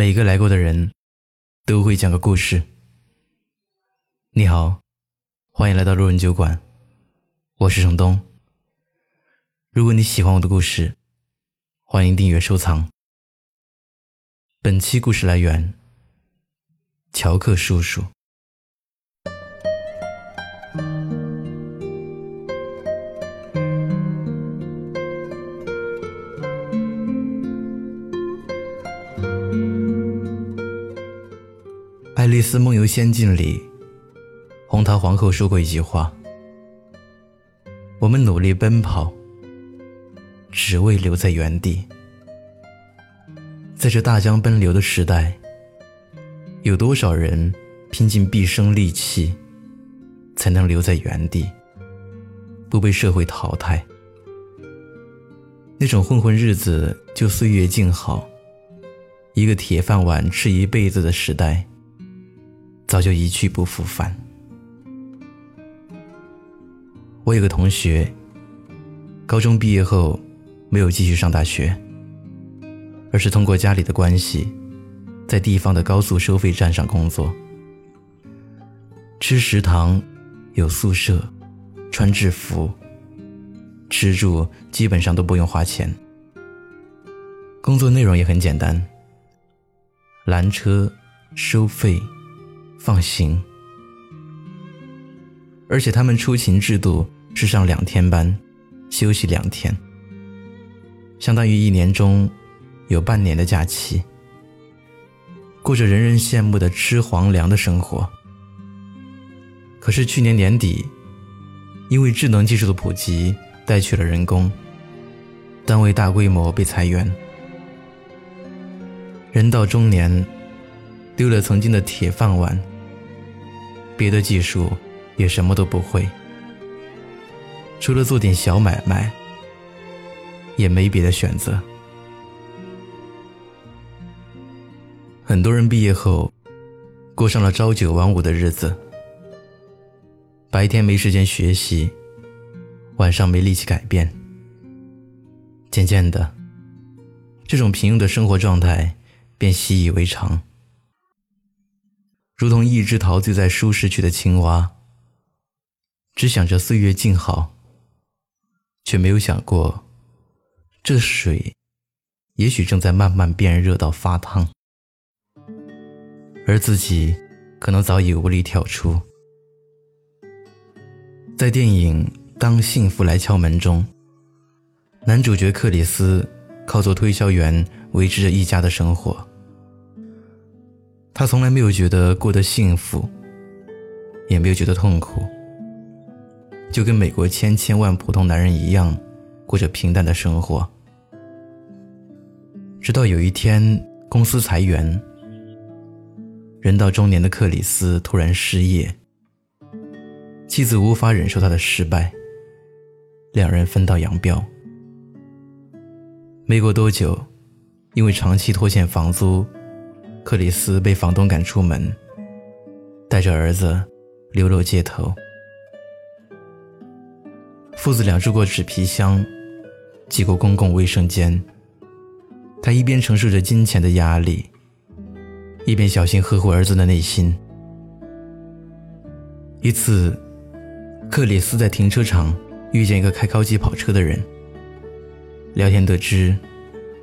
每个来过的人都会讲个故事。你好，欢迎来到路人酒馆，我是程东。如果你喜欢我的故事，欢迎订阅收藏。本期故事来源：乔克叔叔。《爱丽丝梦游仙境》里，红桃皇后说过一句话：“我们努力奔跑，只为留在原地。”在这大江奔流的时代，有多少人拼尽毕生力气，才能留在原地，不被社会淘汰？那种混混日子就岁月静好，一个铁饭碗吃一辈子的时代。早就一去不复返。我有个同学，高中毕业后没有继续上大学，而是通过家里的关系，在地方的高速收费站上工作。吃食堂，有宿舍，穿制服，吃住基本上都不用花钱。工作内容也很简单，拦车，收费。放行，而且他们出勤制度是上两天班，休息两天，相当于一年中有半年的假期，过着人人羡慕的吃皇粮的生活。可是去年年底，因为智能技术的普及，带去了人工，单位大规模被裁员，人到中年，丢了曾经的铁饭碗。别的技术也什么都不会，除了做点小买卖，也没别的选择。很多人毕业后，过上了朝九晚五的日子，白天没时间学习，晚上没力气改变。渐渐的，这种平庸的生活状态便习以为常。如同一只陶醉在舒适区的青蛙，只想着岁月静好，却没有想过，这水也许正在慢慢变热到发烫，而自己可能早已无力跳出。在电影《当幸福来敲门》中，男主角克里斯靠做推销员维持着一家的生活。他从来没有觉得过得幸福，也没有觉得痛苦，就跟美国千千万普通男人一样，过着平淡的生活。直到有一天公司裁员，人到中年的克里斯突然失业，妻子无法忍受他的失败，两人分道扬镳。没过多久，因为长期拖欠房租。克里斯被房东赶出门，带着儿子流落街头。父子俩住过纸皮箱，挤过公共卫生间。他一边承受着金钱的压力，一边小心呵护儿子的内心。一次，克里斯在停车场遇见一个开高级跑车的人，聊天得知，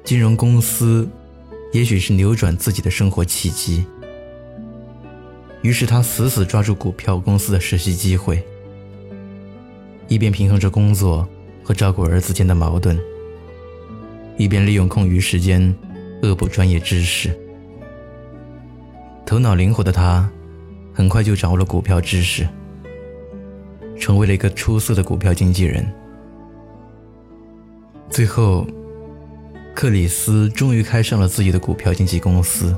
金融公司。也许是扭转自己的生活契机，于是他死死抓住股票公司的实习机会，一边平衡着工作和照顾儿子间的矛盾，一边利用空余时间恶补专业知识。头脑灵活的他，很快就掌握了股票知识，成为了一个出色的股票经纪人。最后。克里斯终于开上了自己的股票经纪公司，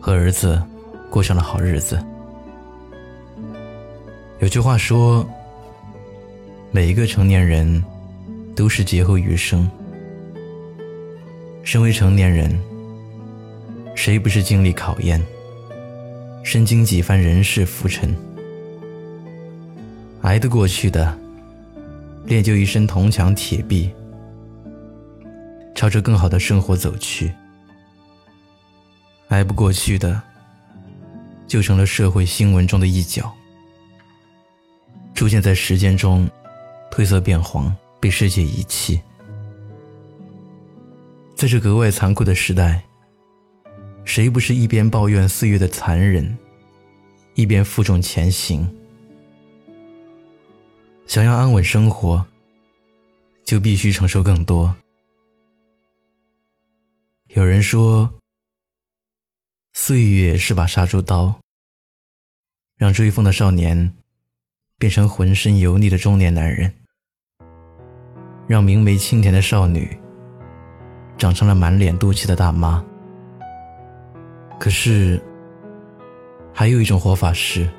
和儿子过上了好日子。有句话说：“每一个成年人都是劫后余生。”身为成年人，谁不是经历考验，身经几番人世浮沉，挨得过去的，练就一身铜墙铁壁。朝着更好的生活走去，挨不过去的，就成了社会新闻中的一角，出现在时间中，褪色变黄，被世界遗弃。在这格外残酷的时代，谁不是一边抱怨岁月的残忍，一边负重前行？想要安稳生活，就必须承受更多。有人说。岁月是把杀猪刀，让追风的少年变成浑身油腻的中年男人，让明媚清甜的少女长成了满脸肚脐的大妈。可是，还有一种活法是：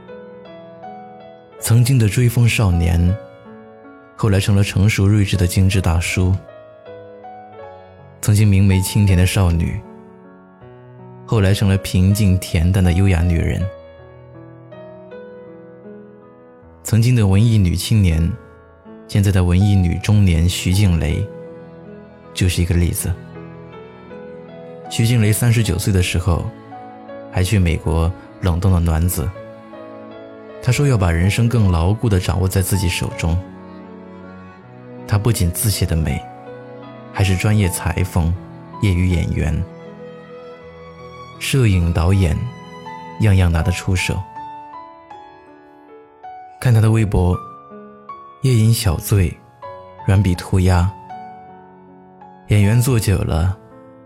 曾经的追风少年，后来成了成熟睿智的精致大叔；曾经明媚清甜的少女。后来成了平静恬淡的优雅女人。曾经的文艺女青年，现在的文艺女中年徐静蕾，就是一个例子。徐静蕾三十九岁的时候，还去美国冷冻了卵子。她说要把人生更牢固地掌握在自己手中。她不仅字写的美，还是专业裁缝、业余演员。摄影导演，样样拿得出手。看他的微博，夜饮小醉，软笔涂鸦。演员做久了，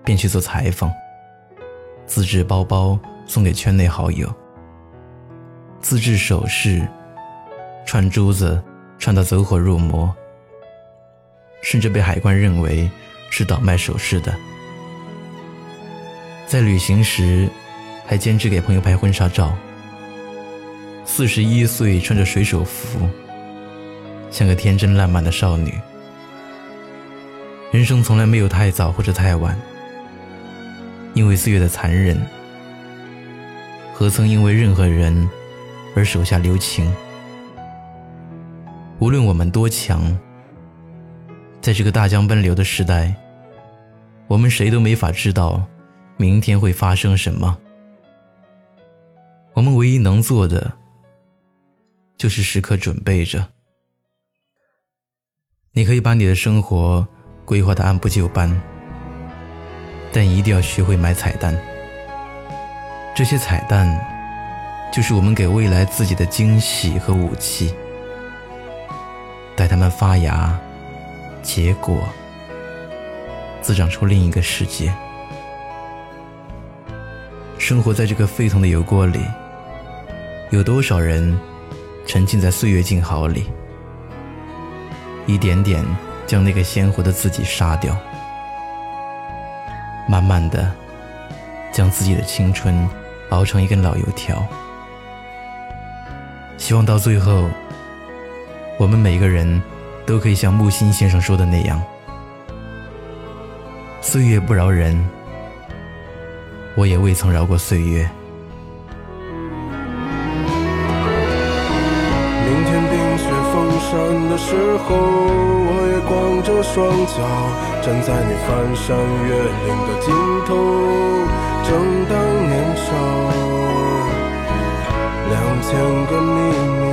便去做裁缝。自制包包送给圈内好友。自制首饰，串珠子串到走火入魔，甚至被海关认为是倒卖首饰的。在旅行时，还兼职给朋友拍婚纱照。四十一岁，穿着水手服，像个天真烂漫的少女。人生从来没有太早或者太晚，因为岁月的残忍，何曾因为任何人而手下留情？无论我们多强，在这个大江奔流的时代，我们谁都没法知道。明天会发生什么？我们唯一能做的，就是时刻准备着。你可以把你的生活规划的按部就班，但一定要学会买彩蛋。这些彩蛋，就是我们给未来自己的惊喜和武器。待它们发芽、结果，滋长出另一个世界。生活在这个沸腾的油锅里，有多少人沉浸在岁月静好里，一点点将那个鲜活的自己杀掉，慢慢的将自己的青春熬成一根老油条。希望到最后，我们每个人都可以像木心先生说的那样：岁月不饶人。我也未曾饶过岁月。明天冰雪封山的时候，我也光着双脚站在你翻山越岭的尽头，正当年少，两千个秘密。